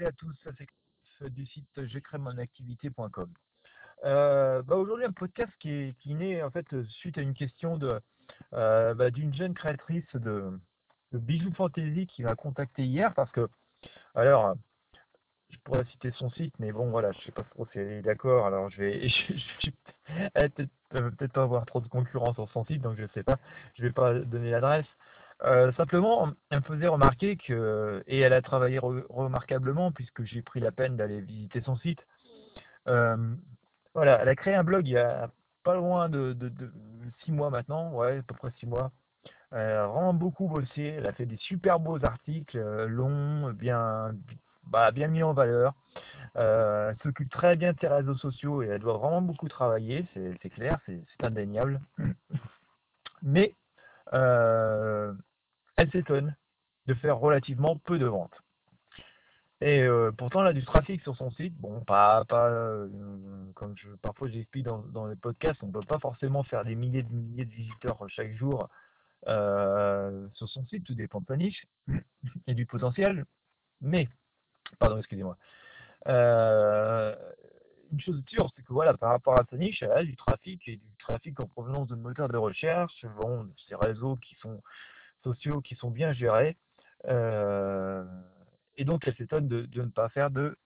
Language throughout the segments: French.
et à tous, du site j'écrémonactivité.com. Euh, bah aujourd'hui un podcast qui est, naît en fait suite à une question euh, bah, d'une jeune créatrice de, bijoux fantasy qui m'a contacté hier parce que alors je pourrais citer son site mais bon voilà je sais pas trop si elle est d'accord alors je vais peut-être pas avoir trop de concurrence sur son site donc je sais pas je vais pas donner l'adresse simplement, elle me faisait remarquer que, et elle a travaillé remarquablement puisque j'ai pris la peine d'aller visiter son site. Voilà, elle a créé un blog il y a pas loin de, six mois maintenant, ouais, à peu près six mois. Elle a vraiment beaucoup bossé, elle a fait des super beaux articles, longs, bien, bah, bien mis en valeur. elle s'occupe très bien de ses réseaux sociaux et elle doit vraiment beaucoup travailler, c'est clair, c'est indéniable. Mais euh, elle s'étonne de faire relativement peu de ventes. Et euh, pourtant, elle a du trafic sur son site. Bon, pas, pas euh, comme je, parfois j'explique dans, dans les podcasts, on ne peut pas forcément faire des milliers de milliers de visiteurs chaque jour sur son site. Tout dépend de sa niche et du potentiel. Mais, pardon, excusez-moi. Une chose sûre, c'est que voilà, par rapport à sa niche, elle a du trafic et du trafic en provenance de moteurs de recherche, bon, ces réseaux qui sont sociaux qui sont bien gérés. Euh, et donc, elle s'étonne de, ne pas faire de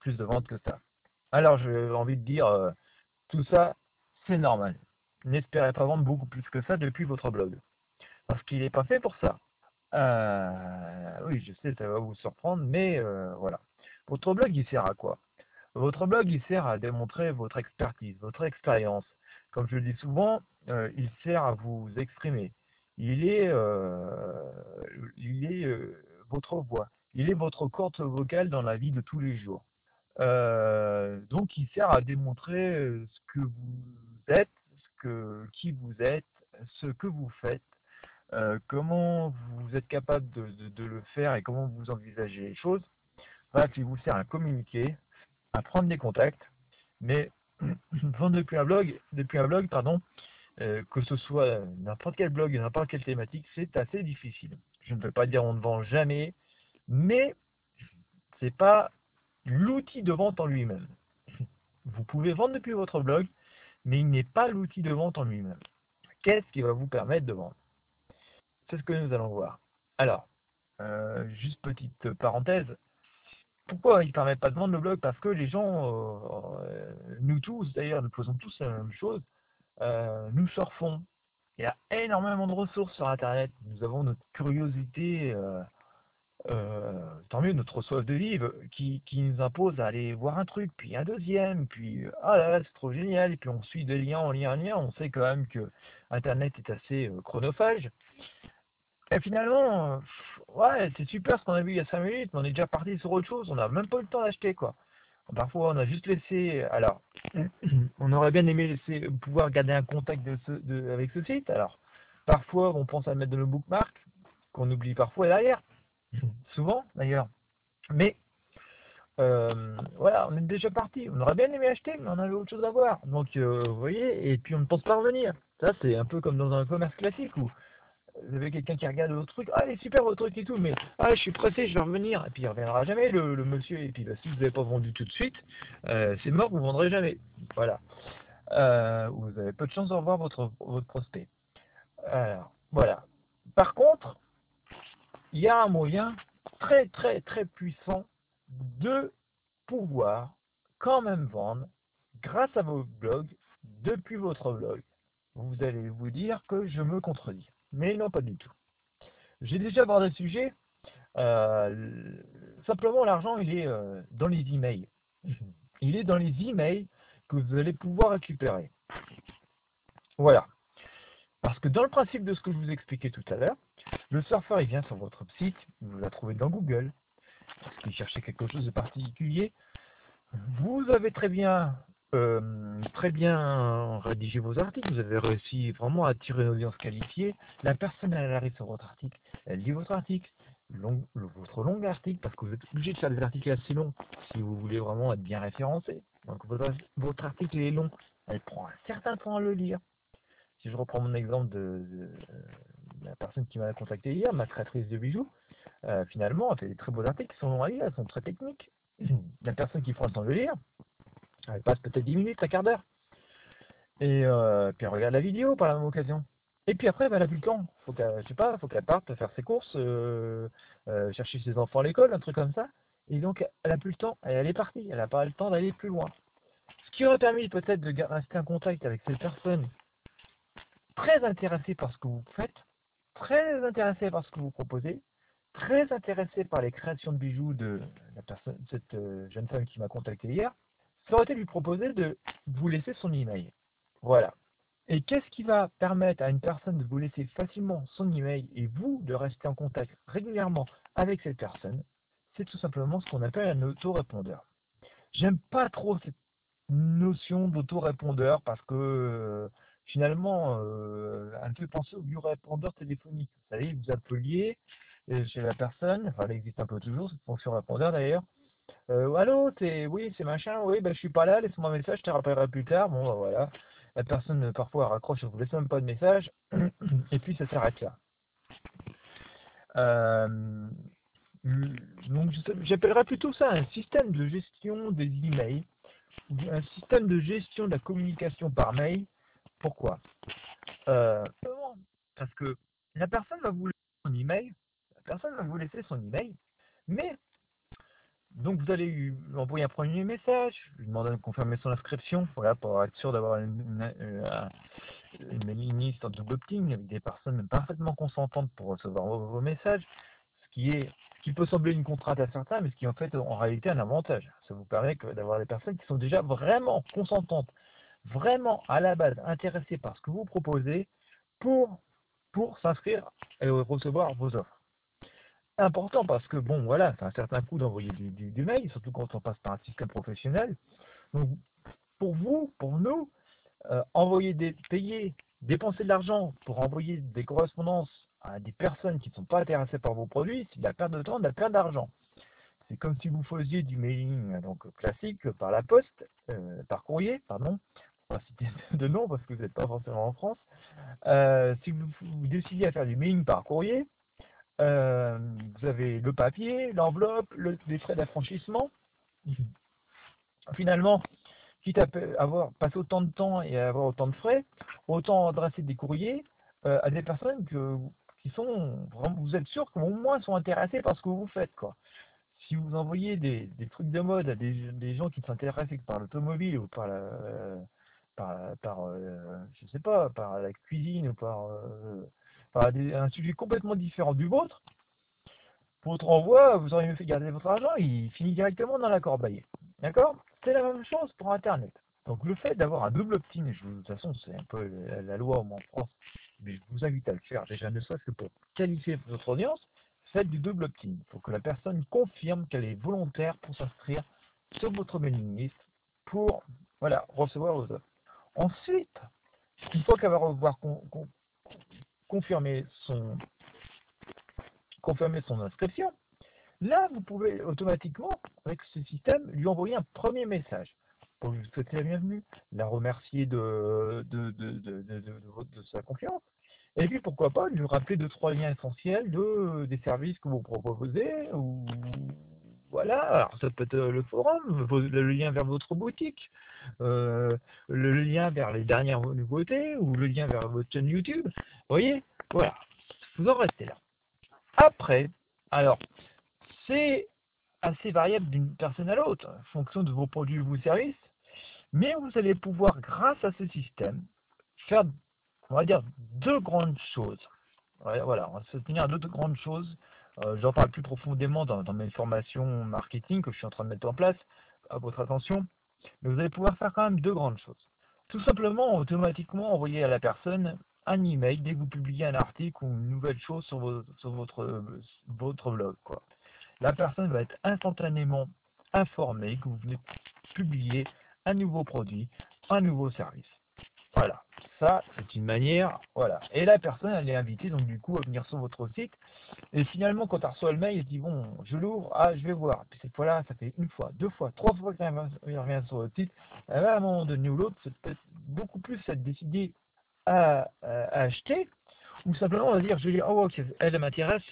plus de ventes que ça. Alors, j'ai envie de dire, euh, tout ça, c'est normal. N'espérez pas vendre beaucoup plus que ça depuis votre blog. Parce qu'il n'est pas fait pour ça. Euh, oui, je sais, ça va vous surprendre, mais voilà. Votre blog, il sert à quoi? Votre blog, il sert à démontrer votre expertise, votre expérience. Comme je le dis souvent, il sert à vous exprimer il est, euh, il est euh, votre voix, il est votre corde vocale dans la vie de tous les jours. Euh, donc il sert à démontrer ce que vous êtes, ce que, qui vous êtes, ce que vous faites, comment vous êtes capable de, le faire et comment vous envisagez les choses. Bref, il vous sert à communiquer, à prendre des contacts, mais vendre depuis un blog, depuis un blog, pardon, euh, que ce soit n'importe quel blog, n'importe quelle thématique, c'est assez difficile. Je ne peux pas dire on ne vend jamais, mais c'est pas l'outil de vente en lui-même. Vous pouvez vendre depuis votre blog, mais il n'est pas l'outil de vente en lui-même. Qu'est-ce qui va vous permettre de vendre? C'est ce que nous allons voir. Alors, euh, juste petite parenthèse. Pourquoi il ne permet pas de vendre le blog Parce que les gens, euh, nous tous d'ailleurs, nous faisons tous la même chose, euh, nous surfons. Il y a énormément de ressources sur Internet. Nous avons notre curiosité, euh, tant mieux notre soif de vivre, qui, nous impose à aller voir un truc, puis un deuxième, puis ah là là, c'est trop génial, et puis on suit des liens en lien en lien. On sait quand même que Internet est assez chronophage. Et finalement, ouais, c'est super ce qu'on a vu il y a 5 minutes, mais on est déjà parti sur autre chose, on n'a même pas eu le temps d'acheter quoi. Parfois, on a juste laissé. Alors, on aurait bien aimé laisser, pouvoir garder un contact de avec ce site. Alors, parfois, on pense à mettre dans le bookmark, qu'on oublie parfois derrière. Souvent, d'ailleurs. Mais, euh, voilà, on est déjà parti. On aurait bien aimé acheter, mais on avait autre chose à voir. Donc, euh, vous voyez, et puis on ne pense pas revenir. Ça, c'est un peu comme dans un commerce classique où vous avez quelqu'un qui regarde votre truc, ah, super votre truc et tout, mais ah, je suis pressé, je vais revenir, et puis il reviendra jamais, le, monsieur, et puis bah, si vous n'avez pas vendu tout de suite, euh, c'est mort, vous ne vendrez jamais. Voilà. Euh, vous avez peu de chance de revoir votre, votre prospect. Alors, voilà. Par contre, il y a un moyen très, très, très puissant de pouvoir quand même vendre grâce à vos blogs depuis votre blog. Vous allez vous dire que je me contredis. Mais non, pas du tout. J'ai déjà abordé le sujet. Euh, simplement, l'argent, il est euh, dans les emails. Il est dans les emails que vous allez pouvoir récupérer. Voilà. Parce que dans le principe de ce que je vous expliquais tout à l'heure, le surfeur, il vient sur votre site, vous la trouvez dans Google, parce qu'il cherchait quelque chose de particulier. Vous avez très bien très bien rédigé vos articles, vous avez réussi vraiment à attirer une audience qualifiée. La personne, elle arrive sur votre article, elle lit votre article, votre long article, parce que vous êtes obligé de faire des articles assez longs si vous voulez vraiment être bien référencé. Donc votre, article est long, elle prend un certain temps à le lire. Si je reprends mon exemple de, la personne qui m'a contacté hier, ma créatrice de bijoux, euh, finalement, elle fait des très beaux articles qui sont longs à lire, elles sont très techniques. La personne qui prend le temps de lire, elle passe peut-être 10 minutes, un quart d'heure. Et euh, puis elle regarde la vidéo par la même occasion. Et puis après, elle a plus le temps. Faut je sais pas, faut qu'elle parte faire ses courses, euh, euh, chercher ses enfants à l'école, un truc comme ça. Et donc, elle a plus le temps. Et elle est partie. Elle n'a pas le temps d'aller plus loin. Ce qui aurait permis peut-être de rester en contact avec cette personne très intéressée par ce que vous faites, très intéressée par ce que vous proposez, très intéressée par les créations de bijoux de cette jeune femme qui m'a contacté hier, ça aurait été lui proposer de vous laisser son email. Voilà. Et qu'est-ce qui va permettre à une personne de vous laisser facilement son email et vous de rester en contact régulièrement avec cette personne? C'est tout simplement ce qu'on appelle un autorépondeur. J'aime pas trop cette notion d'autorépondeur parce que euh, finalement, euh, elle fait penser au répondeur téléphonique. Vous savez, vous appeliez euh, chez la personne, enfin, elle existe un peu toujours, cette fonction répondeur d'ailleurs. Euh, allô, c'est oui, c'est machin, oui, ben je suis pas là, laisse-moi un message, je te rappellerai plus tard. Bon, ben, voilà la personne euh, parfois raccroche, ne vous laisse même pas de message, et puis ça s'arrête là. Euh, donc j'appellerais plutôt ça un système de gestion des emails, un système de gestion de la communication par mail. Pourquoi? Euh, Parce que la personne va vous laisser son email, la personne va vous laisser son email, mais donc vous allez lui envoyer un premier message, lui demander de confirmer son inscription, voilà, pour être sûr d'avoir une, une, mailing list en double opting avec des personnes parfaitement consentantes pour recevoir vos, messages, ce qui est qui peut sembler une contrainte à certains, mais ce qui est en fait en réalité un avantage. Ça vous permet d'avoir des personnes qui sont déjà vraiment consentantes, vraiment à la base intéressées par ce que vous proposez pour s'inscrire et recevoir vos offres important parce que, bon, voilà, c'est un certain coût d'envoyer du, mail, surtout quand on passe par un système professionnel. Donc, pour vous, pour nous, euh, envoyer des, payer, dépenser de l'argent pour envoyer des correspondances à des personnes qui ne sont pas intéressées par vos produits, c'est de la perte de temps, de la perte d'argent. C'est comme si vous faisiez du mailing donc classique par la poste, euh, par courrier, pardon, pas citer de nom parce que vous n'êtes pas forcément en France. Euh, si vous, vous décidez à faire du mailing par courrier, euh, vous avez le papier, l'enveloppe, le, les frais d'affranchissement. Finalement, quitte à avoir passé autant de temps et à avoir autant de frais, autant adresser des courriers euh, à des personnes que, qui sont vous êtes sûr qu'au moins sont intéressés par ce que vous faites. Si vous envoyez des, trucs de mode à des, gens qui s'intéressent par l'automobile ou par la par, par euh, je sais pas par la cuisine ou par un sujet complètement différent du vôtre, votre envoi, vous auriez mieux fait garder votre argent, il finit directement dans la corbeille. D'accord? C'est la même chose pour Internet. Donc le fait d'avoir un double opt-in, de toute façon c'est un peu la, loi en France, mais je vous invite à le faire déjà ne serait-ce que pour qualifier votre audience, faites du double opt-in. Il faut que la personne confirme qu'elle est volontaire pour s'inscrire sur votre mailing list pour voilà, recevoir vos offres. Ensuite, une fois qu'elle va revoir confirmer son, son inscription, là, vous pouvez automatiquement, avec ce système, lui envoyer un premier message pour lui souhaiter la bienvenue, la remercier de, de, de, de, sa confiance. Et puis, pourquoi pas, lui rappeler deux, trois liens essentiels de, des services que vous proposez, ou voilà, alors ça peut être le forum, le lien vers votre boutique, euh, le lien vers les dernières nouveautés ou le lien vers votre chaîne YouTube. Vous voyez Voilà, vous en restez là. Après, alors, c'est assez variable d'une personne à l'autre, en fonction de vos produits ou vos services, mais vous allez pouvoir, grâce à ce système, faire, on va dire, deux grandes choses. Voilà, on va se tenir à deux grandes choses euh, j'en parle plus profondément dans, mes formations marketing que je suis en train de mettre en place, à votre attention. Mais vous allez pouvoir faire quand même deux grandes choses. Tout simplement, automatiquement envoyer à la personne un email dès que vous publiez un article ou une nouvelle chose sur, votre, votre blog. La personne va être instantanément informée que vous venez publier un nouveau produit, un nouveau service. Voilà. Ça, c'est une manière, voilà. Et la personne, elle est invitée, donc du coup, à venir sur votre site. Et finalement, quand elle reçoit le mail, elle dit, bon, je l'ouvre, ah, je vais voir. Puis cette fois-là, ça fait une fois, deux fois, trois fois qu'elle revient sur votre site. À un moment donné ou l'autre, c'est peut-être beaucoup plus à décider à, à, acheter, ou simplement on va dire, je vais dire, oh ok, elle m'intéresse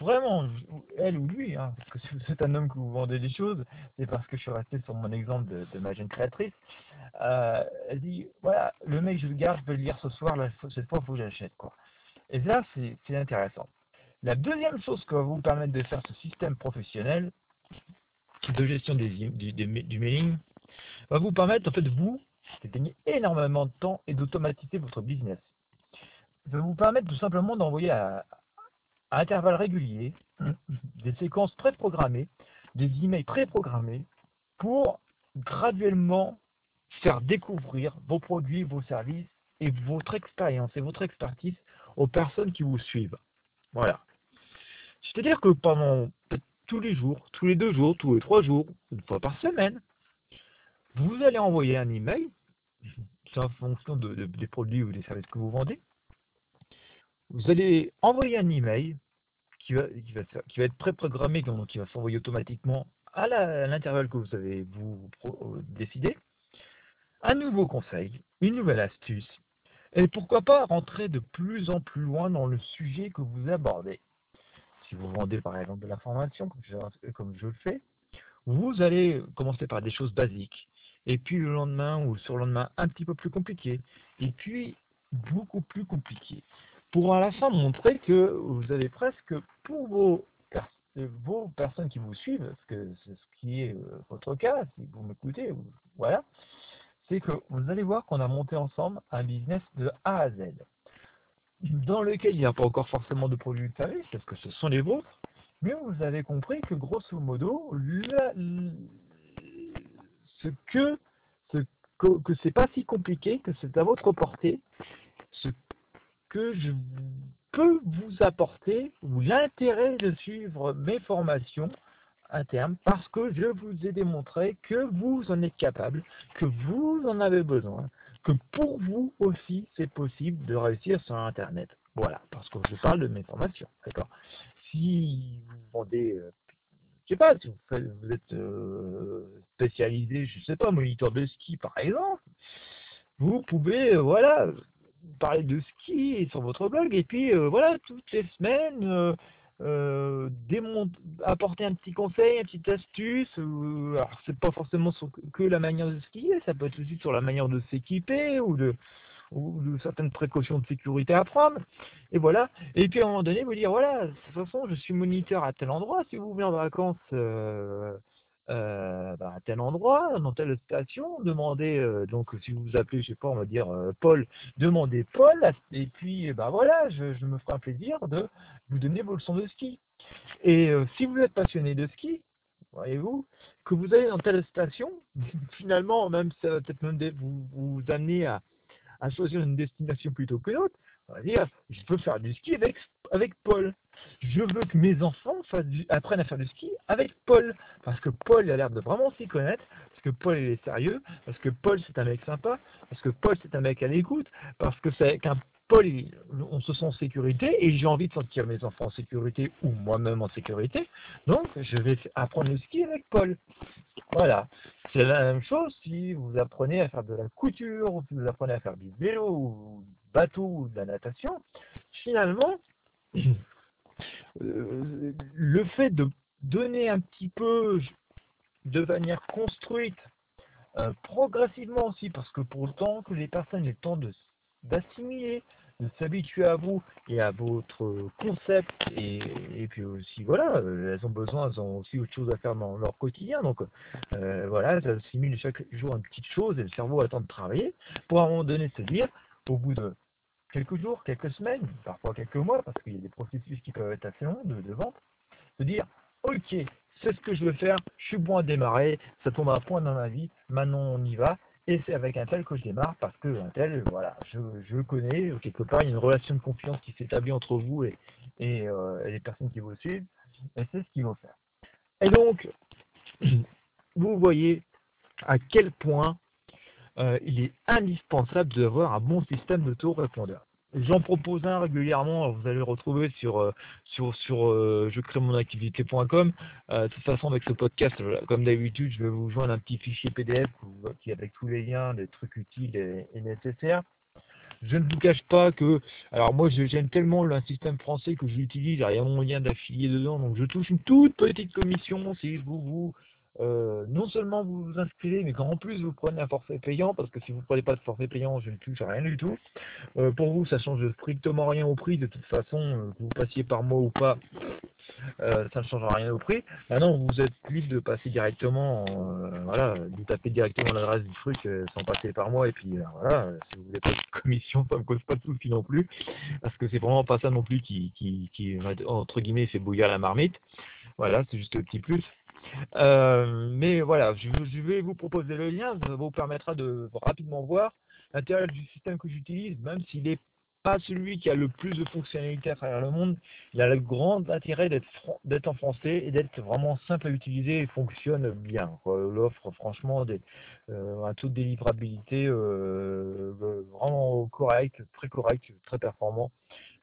vraiment, elle ou lui, hein, parce que si c'est un homme que vous vendez des choses, c'est parce que je suis resté sur mon exemple de, ma jeune créatrice. Euh, elle dit, voilà, le mec, je le garde, je vais le lire ce soir, cette fois, il faut que j'achète. Et là, c'est intéressant. La deuxième chose qui va vous permettre de faire ce système professionnel de gestion du, du mailing va vous permettre, en fait, vous, de gagner énormément de temps et d'automatiser votre business va vous permettre tout simplement d'envoyer à, intervalles réguliers des séquences préprogrammées, des emails préprogrammés pour graduellement faire découvrir vos produits, vos services et votre expérience et votre expertise aux personnes qui vous suivent. Voilà. C'est-à-dire que pendant tous les jours, tous les deux jours, tous les trois jours, une fois par semaine, vous allez envoyer un email, c'est en fonction des produits ou des services que vous vendez, vous allez envoyer un email qui va, qui va, être préprogrammé, donc qui va s'envoyer automatiquement à l'intervalle que vous avez vous euh, décidé, un nouveau conseil, une nouvelle astuce, et pourquoi pas rentrer de plus en plus loin dans le sujet que vous abordez. Si vous vendez par exemple de la formation, comme je, comme je le fais, vous allez commencer par des choses basiques, et puis le lendemain ou sur le lendemain un petit peu plus compliqué, et puis beaucoup plus compliqué pour à la fin montrer que vous avez presque pour vos, vos personnes qui vous suivent, parce que c'est ce qui est euh, votre cas, si vous m'écoutez, voilà, c'est que vous allez voir qu'on a monté ensemble un business de A à Z, dans lequel il n'y a pas encore forcément de produits de service, parce que ce sont les vôtres, mais vous avez compris que grosso modo, ce que, ce que, que c'est pas si compliqué, que c'est à votre portée, ce que je peux vous apporter ou l'intérêt de suivre mes formations internes parce que je vous ai démontré que vous en êtes capable, que vous en avez besoin, que pour vous aussi c'est possible de réussir sur Internet. Voilà, parce que je parle de mes formations, d'accord? Si vous vendez, euh, je sais pas, si vous, êtes euh, spécialisé, je sais pas, moniteur de ski par exemple, vous pouvez, euh, voilà, parler de ski sur votre blog et puis euh, voilà toutes les semaines euh, euh apporter un petit conseil, une petite astuce. alors c'est pas forcément que la manière de skier, ça peut être aussi sur la manière de s'équiper ou de ou de certaines précautions de sécurité à prendre. Et voilà. Et puis à un moment donné, vous dire voilà, de toute façon, je suis moniteur à tel endroit. Si vous venez en vacances euh, bah, à tel endroit, dans telle station, demandez, euh, donc si vous vous appelez, je sais pas, on va dire euh, Paul, demandez Paul, et puis bah voilà, je, me ferai un plaisir de vous donner vos leçons de ski. Et si vous êtes passionné de ski, voyez-vous, que vous allez dans telle station, finalement, même ça peut-être même vous, vous amener à, à choisir une destination plutôt que l'autre, on va dire, je peux faire du ski avec, Paul. Je veux que mes enfants apprennent à faire du ski avec Paul. Parce que Paul a l'air de vraiment s'y connaître, parce que Paul est sérieux, parce que Paul c'est un mec sympa, parce que Paul c'est un mec à l'écoute, parce que c'est qu'un Paul, on se sent en sécurité et j'ai envie de sentir mes enfants en sécurité ou moi-même en sécurité. Donc, je vais apprendre le ski avec Paul. Voilà. C'est la même chose si vous apprenez à faire de la couture, ou si vous apprenez à faire du vélo, ou du bateau, ou de la natation. Finalement, euh, le fait de donner un petit peu de manière construite, euh, progressivement aussi, parce que pour le temps que les personnes aient le temps d'assimiler, de s'habituer à vous et à votre concept, et, puis aussi, voilà, euh, elles ont besoin, elles ont aussi autre chose à faire dans leur quotidien, donc voilà, elles assimilent chaque jour une petite chose et le cerveau attend de travailler pour à un moment donné se dire, au bout de quelques jours, quelques semaines, parfois quelques mois, parce qu'il y a des processus qui peuvent être assez longs de, vente, de dire, ok, c'est ce que je veux faire, je suis bon à démarrer, ça tombe à point dans ma vie, maintenant on y va, et c'est avec un tel que je démarre, parce que un tel, voilà, je, je connais, quelque part, il y a une relation de confiance qui s'établit entre vous et, et, euh, les personnes qui vous suivent, et c'est ce qu'il faut faire. Et donc, vous voyez à quel point euh, il est indispensable d'avoir un bon système d'auto-répondeur. J'en propose un régulièrement, vous allez le retrouver sur euh, sur sur euh, mon activité.com. de toute façon avec ce podcast, comme d'habitude, je vais vous joindre un petit fichier PDF qui avec tous les liens, les trucs utiles et, nécessaires. je ne vous cache pas que, alors moi j'aime tellement le système français que je l'utilise, il y a moyen d'affilier dedans, donc je touche une toute petite commission si vous vous euh, non seulement vous vous inscrivez, mais qu'en plus vous prenez un forfait payant, parce que si vous ne prenez pas de forfait payant, je ne touche rien du tout. Euh, pour vous, ça change strictement rien au prix, de toute façon, euh, que vous passiez par mois ou pas, ça ne change rien au prix. Maintenant, vous êtes libre de passer directement, voilà, de taper directement l'adresse du truc sans passer par mois, et puis voilà, si vous voulez pas de commission, ça ne me cause pas de soucis non plus, parce que c'est vraiment pas ça non plus qui, qui, qui entre guillemets, fait bouillir la marmite. Voilà, c'est juste le petit plus. Euh, mais voilà, je, vais vous proposer le lien, ça vous permettra de rapidement voir l'intérêt du système que j'utilise, même s'il n'est pas celui qui a le plus de fonctionnalités à travers le monde, il a le grand intérêt d'être en français et d'être vraiment simple à utiliser et fonctionne bien. L'offre, franchement, des, euh, un taux de délivrabilité euh, vraiment correct, très correct, très performant.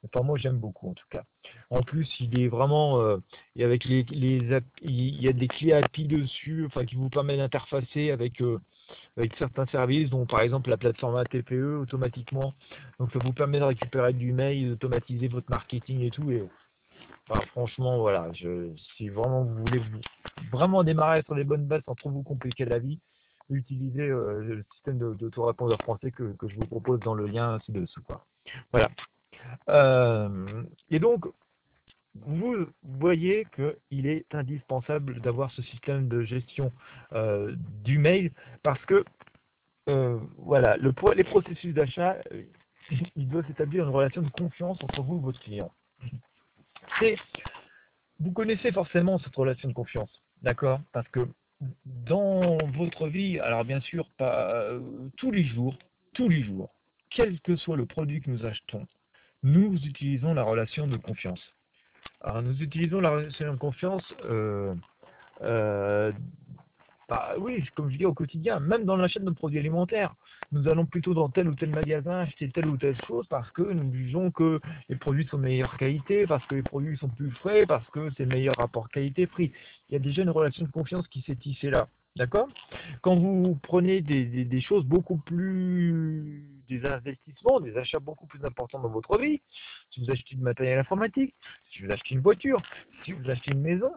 Enfin, moi, j'aime beaucoup en tout cas. En plus, il est vraiment, euh, avec les, il y a des clés API dessus, enfin, qui vous permettent d'interfacer avec, euh, avec certains services, dont par exemple la plateforme ATPE automatiquement. Donc, ça vous permet de récupérer du mail, d'automatiser votre marketing et tout. Et franchement, voilà, si vraiment vous voulez vraiment démarrer sur les bonnes bases sans trop vous compliquer la vie, utilisez euh, le système d'autorépondeur français que, que je vous propose dans le lien ci-dessous. Voilà. Euh, et donc, vous voyez qu'il est indispensable d'avoir ce système de gestion euh, du mail parce que euh, voilà, le, les processus d'achat, il doit s'établir une relation de confiance entre vous et votre client. vous connaissez forcément cette relation de confiance, d'accord? Parce que dans votre vie, alors bien sûr, pas tous les jours, tous les jours, quel que soit le produit que nous achetons, nous utilisons la relation de confiance. Alors, nous utilisons la relation de confiance, euh, euh, bah, oui, comme je dis au quotidien, même dans l'achat de nos produits alimentaires. Nous allons plutôt dans tel ou tel magasin acheter telle ou telle chose parce que nous jugeons que les produits sont de meilleure qualité, parce que les produits sont plus frais, parce que c'est meilleur rapport qualité-prix. Il y a déjà une relation de confiance qui s'est tissée là. D'accord? Quand vous prenez des, choses beaucoup plus, des investissements, des achats beaucoup plus importants dans votre vie, si vous achetez du matériel informatique, si vous achetez une voiture, si vous achetez une maison,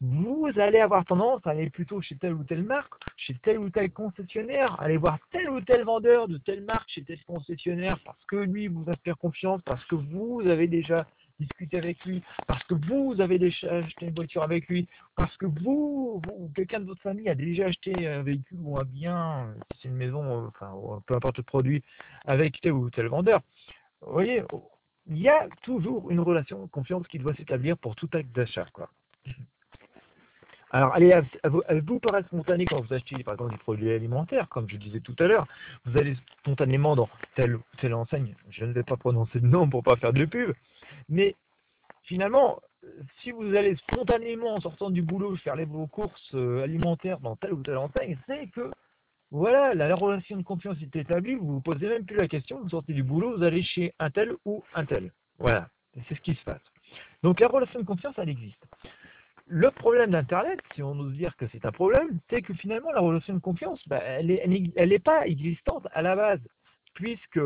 vous allez avoir tendance à aller plutôt chez telle ou telle marque, chez tel ou tel concessionnaire, aller voir tel ou tel vendeur de telle marque chez tel concessionnaire parce que lui vous inspire confiance, parce que vous avez déjà discuter avec lui, parce que vous avez déjà acheté une voiture avec lui, parce que vous, ou quelqu'un de votre famille a déjà acheté un véhicule ou un bien, si c'est une maison, enfin, peu importe le produit, avec tel ou tel vendeur. Vous voyez, il y a toujours une relation de confiance qui doit s'établir pour tout acte d'achat, quoi. Alors, allez, vous paraît spontané quand vous achetez, par exemple, des produits alimentaires, comme je disais tout à l'heure. Vous allez spontanément dans telle telle enseigne. Je ne vais pas prononcer de nom pour pas faire de pub. Mais finalement, si vous allez spontanément en sortant du boulot faire les, vos courses euh, alimentaires dans telle ou telle enseigne, c'est que voilà, la, relation de confiance est établie, vous vous posez même plus la question, vous sortez du boulot, vous allez chez un tel ou un tel. Voilà, c'est ce qui se passe. Donc la relation de confiance, elle existe. Le problème d'Internet, si on ose dire que c'est un problème, c'est que finalement la relation de confiance, bah, elle n'est pas existante à la base, puisque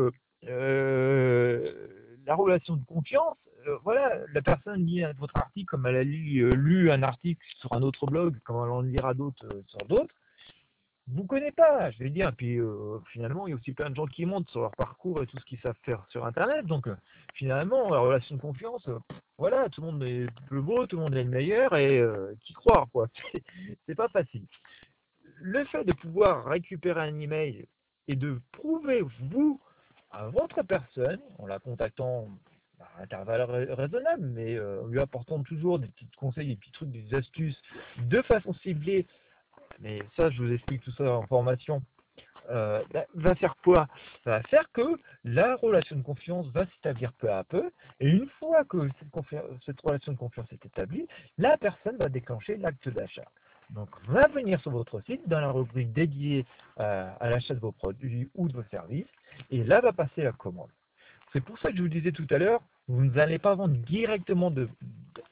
euh, la relation de confiance, voilà, la personne lit votre article comme elle a lu, euh, lu, un article sur un autre blog, comme elle en lira d'autres euh, sur d'autres, vous connaissez pas, je vais dire. Puis finalement, il y a aussi plein de gens qui montent sur leur parcours et tout ce qu'ils savent faire sur Internet. Donc finalement, la relation de confiance, voilà, tout le monde est le beau, tout le monde est le meilleur et qui croire, quoi. C'est pas facile. Le fait de pouvoir récupérer un email et de prouver, vous, à votre personne, en la contactant à intervalle raisonnable, mais euh, en lui apportant toujours des petits conseils, des petits trucs, des astuces, de façon ciblée. Mais ça, je vous explique tout ça en formation. Euh, bah, va faire quoi? Ça va faire que la relation de confiance va s'établir peu à peu, et une fois que cette, relation de confiance est établie, la personne va déclencher l'acte d'achat. Donc, va venir sur votre site dans la rubrique dédiée euh, à l'achat de vos produits ou de vos services, et là va passer la commande. C'est pour ça que je vous disais tout à l'heure, vous n'allez pas vendre directement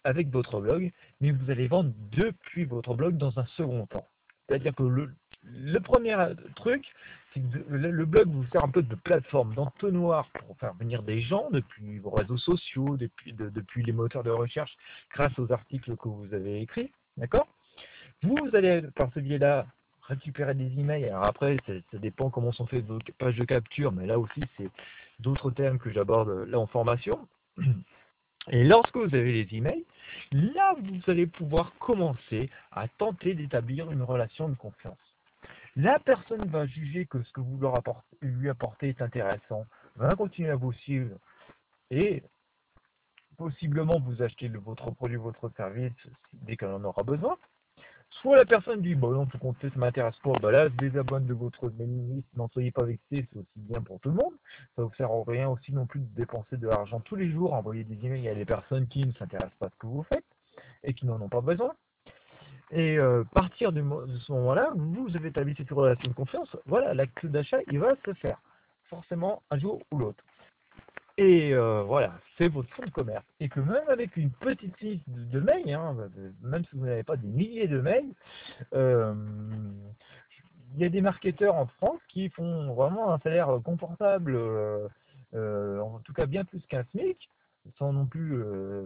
avec votre blog, mais vous allez vendre depuis votre blog dans un second temps. C'est-à-dire que le, premier truc, c'est que le, blog vous sert un peu de plateforme, d'entonnoir pour faire venir des gens depuis vos réseaux sociaux, depuis, de- depuis les moteurs de recherche, grâce aux articles que vous avez écrits. D'accord? Vous allez, par ce biais-là, récupérer des emails. Alors après, ça, ça dépend comment sont faites vos pages de capture, mais là aussi, c'est d'autres thèmes que j'aborde là en formation. Et lorsque vous avez les emails, là, vous allez pouvoir commencer à tenter d'établir une relation de confiance. La personne va juger que ce que vous lui apportez est intéressant, va continuer à vous suivre et possiblement vous acheter le- votre produit, votre service dès qu'elle en aura besoin. Soit la personne dit, bon non, tout compte ça m'intéresse pas, bah là, je désabonne de votre mailing list, n'en soyez pas vexés, c'est aussi bien pour tout le monde. Ça vous sert à rien aussi non plus de dépenser de l'argent tous les jours, envoyer des emails à des personnes qui ne s'intéressent pas à ce que vous faites et qui n'en ont pas besoin. Et euh, partir mo- de ce moment-là, vous avez établi cette relation de confiance, voilà, l'acte d'achat, il va se faire, forcément, un jour ou l'autre. Et euh, voilà, c'est votre fonds de commerce. Et que même avec une petite liste de, mails, hein, même si vous n'avez pas des milliers de mails, euh, il y a des marketeurs en France qui font vraiment un salaire confortable, euh, en tout cas bien plus qu'un SMIC, sans non plus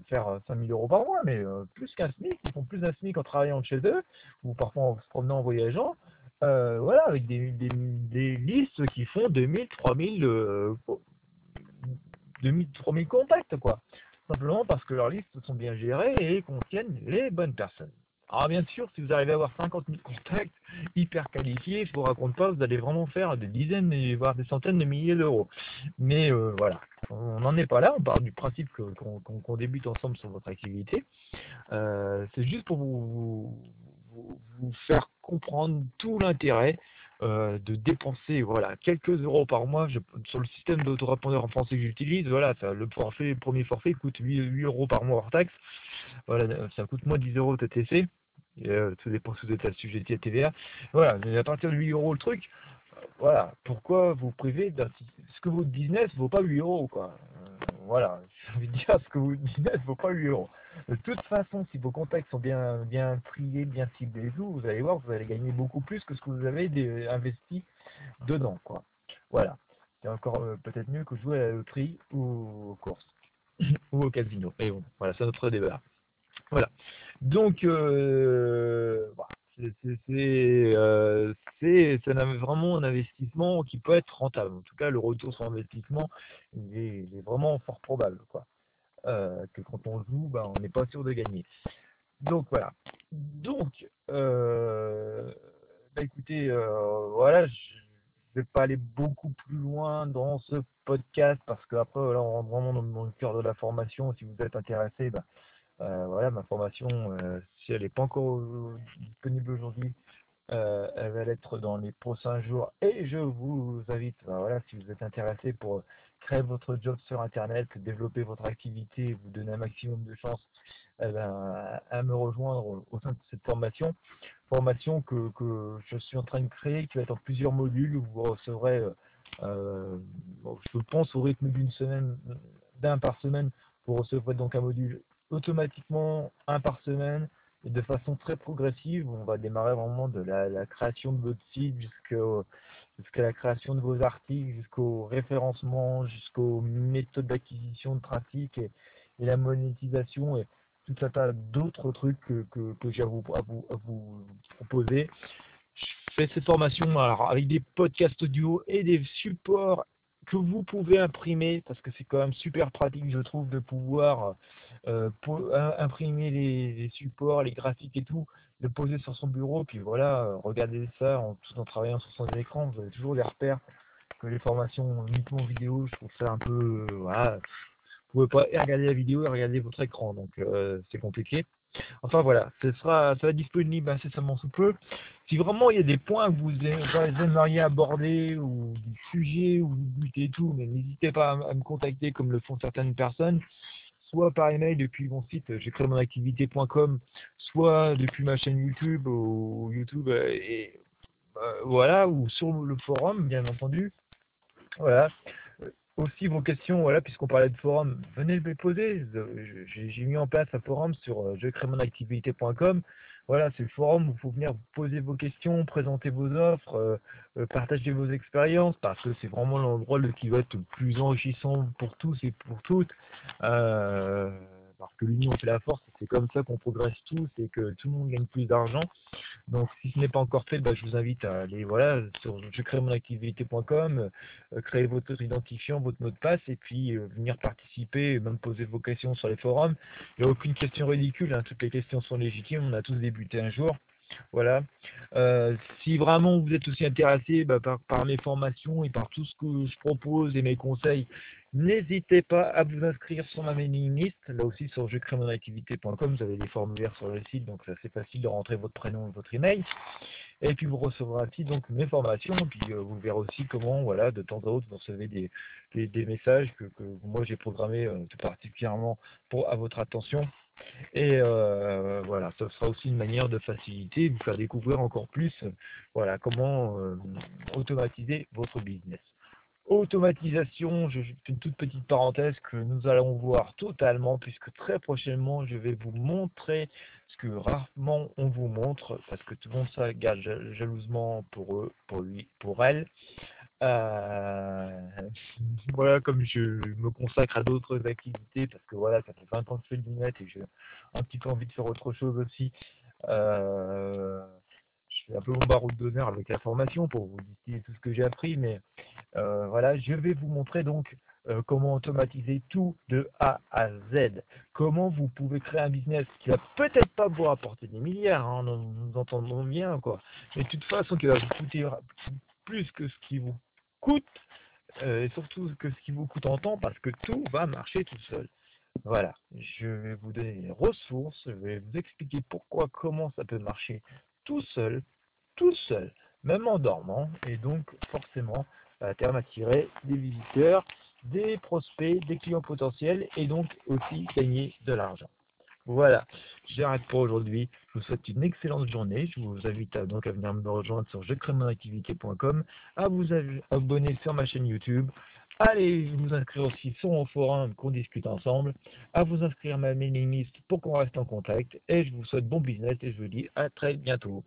faire 5000 euros par mois, mais plus qu'un SMIC, ils font plus d'un SMIC en travaillant de chez eux, ou parfois en se promenant en voyageant, voilà, avec des, des, des listes qui font 2000, 3000, euh, 2000, 3000 contacts, quoi. Simplement parce que leurs listes sont bien gérées et contiennent les bonnes personnes. Alors bien sûr, si vous arrivez à avoir 50 000 contacts hyper qualifiés, je vous raconte pas, vous allez vraiment faire des dizaines, voire des centaines de milliers d'euros. Mais euh, voilà, on n'en est pas là, on part du principe qu'on débute ensemble sur votre activité. Euh, C'est juste pour vous faire comprendre tout l'intérêt euh, de dépenser voilà quelques euros par mois je- sur le système d'autorépondeur en français que j'utilise. Voilà, ça, le forfait, le premier forfait coûte 8, 8 euros par mois hors taxe. Voilà, ça coûte moins 10 euros TTC. Et, euh, tout dépend si vous êtes assujetti à TVA. Voilà, mais à partir de 8 euros le truc, euh, voilà, pourquoi vous priver d'un ce que votre business vaut pas 8 euros quoi. Euh, voilà, envie de dire ce que votre business vaut pas 8 euros. De toute façon, si vos contacts sont bien, triés, bien ciblés tout, vous allez voir, vous allez gagner beaucoup plus que ce que vous avez investi dedans. Voilà. C'est encore euh, peut-être mieux que jouer à la loterie ou aux courses ou au casino. Mais bon, voilà, c'est notre débat. Voilà. Donc, euh, c'est euh, vraiment un investissement qui peut être rentable. En tout cas, le retour sur investissement, il est, il est vraiment fort probable, quoi euh, que quand on joue, bah, on n'est pas sûr de gagner. Donc voilà. Donc, euh, bah, écoutez, euh, voilà, je vais pas aller beaucoup plus loin dans ce podcast parce qu'après, là, on rentre vraiment dans, le cœur de la formation. Si vous êtes intéressé, bah, voilà, ma formation, si elle n'est pas encore disponible aujourd'hui, elle va l'être dans les prochains jours et je vous invite, bah, voilà, si vous êtes intéressé pour créer votre job sur Internet, développer votre activité, vous donner un maximum de chance eh ben, à me rejoindre au sein de cette formation. Formation que, je suis en train de créer, qui va être en plusieurs modules, où vous recevrez, euh, euh, je pense au rythme d'une semaine, d'un par semaine, vous recevrez donc un module automatiquement, un par semaine, et de façon très progressive. On va démarrer vraiment de la, la création de votre site jusqu'au jusqu'à la création de vos articles, jusqu'au référencement, jusqu'aux méthodes d'acquisition de trafic et, la monétisation et tout un tas d'autres trucs que, que, que j'ai à vous, à, vous, proposer. Je fais cette formation alors, avec des podcasts audio et des supports que vous pouvez imprimer parce que c'est quand même super pratique, je trouve, de pouvoir euh, imprimer les supports, les graphiques et tout, le poser sur son bureau, puis voilà, regarder ça en, tout en travaillant sur son écran. Vous avez toujours des repères que les formations uniquement vidéo, je trouve ça un peu. euh, voilà, vous pouvez pas regarder la vidéo et regarder votre écran, donc euh, c'est compliqué. Enfin voilà, ce sera, ça va disponible incessamment sous peu. Si vraiment il y a des points que vous aim- vous aimeriez aborder ou des sujets où vous butez et tout, mais n'hésitez pas à me contacter comme le font certaines personnes, soit par email depuis mon site j'ai créé mon activité.com, soit depuis ma chaîne YouTube ou YouTube euh, et euh, voilà, ou sur le forum bien entendu. Voilà. Euh, Aussi vos questions, voilà, puisqu'on parlait de forum, venez me les poser. Euh, J'ai j'ai mis en place un forum sur euh, je mon activité.com. voilà, c'est le forum où il faut venir poser vos questions, présenter vos offres, euh, euh, partager vos expériences, parce que c'est vraiment l'endroit qui va être le plus enrichissant pour tous et pour toutes. Euh, parce que l'union fait la force, c'est comme ça qu'on progresse tous et que tout le monde gagne plus d'argent. Donc si ce n'est pas encore fait, bah, je vous invite à aller voilà sur je euh, créer votre identifiant, votre mot de passe et puis euh, venir participer, même poser vos questions sur les forums. Il n'y a aucune question ridicule, hein. toutes les questions sont légitimes, on a tous débuté un jour. Voilà. Euh, si vraiment vous êtes aussi intéressé bah, par, mes formations et par tout ce que je propose et mes conseils, N'hésitez pas à vous inscrire sur ma mailing list. Là aussi, sur je vous avez des formulaires sur le site, donc c'est assez facile de rentrer votre prénom et votre email. Et puis vous recevrez aussi donc mes formations, et puis euh, vous verrez aussi comment, voilà, de temps à autre, vous recevez des, messages que, moi j'ai programmés euh, tout particulièrement à votre attention. Et euh, voilà, ça sera aussi une manière de faciliter, de vous faire découvrir encore plus, voilà, comment automatiser votre business. Automatisation, je fais une toute petite parenthèse que nous allons voir totalement puisque très prochainement je vais vous montrer ce que rarement on vous montre parce que tout le monde ça jalousement pour eux, pour lui, pour elle. Euh, voilà, comme je me consacre à d'autres activités parce que voilà, ça fait 20 ans que je fais du net et j'ai un petit peu envie de faire autre chose aussi. Euh, je fais un peu mon barreau de d'honneur avec la formation pour vous distiller tout ce que j'ai appris, mais euh, voilà, je vais vous montrer donc comment automatiser tout de A à Z. Comment vous pouvez créer un business qui va peut-être pas vous rapporter des milliards, hein, nous, entendons bien, quoi. Mais de toute façon, qui va vous plus que ce qui vous coûte, euh, et surtout que ce qui vous coûte en temps, parce que tout va marcher tout seul. Voilà, je vais vous donner les ressources, je vais vous expliquer pourquoi, comment ça peut marcher tout seul, tout seul, même en dormant, et donc forcément à terme attirer des visiteurs, des prospects, des clients potentiels, et donc aussi gagner de l'argent. Voilà, j'arrête pour aujourd'hui. Je vous souhaite une excellente journée. Je vous invite à, donc à venir me rejoindre sur jecrémonactivité.com, à vous abonner sur ma chaîne YouTube, allez vous inscrire aussi sur mon forum qu'on discute ensemble, à vous inscrire à ma mailing list pour qu'on reste en contact. Et je vous souhaite bon business et je vous dis à très bientôt.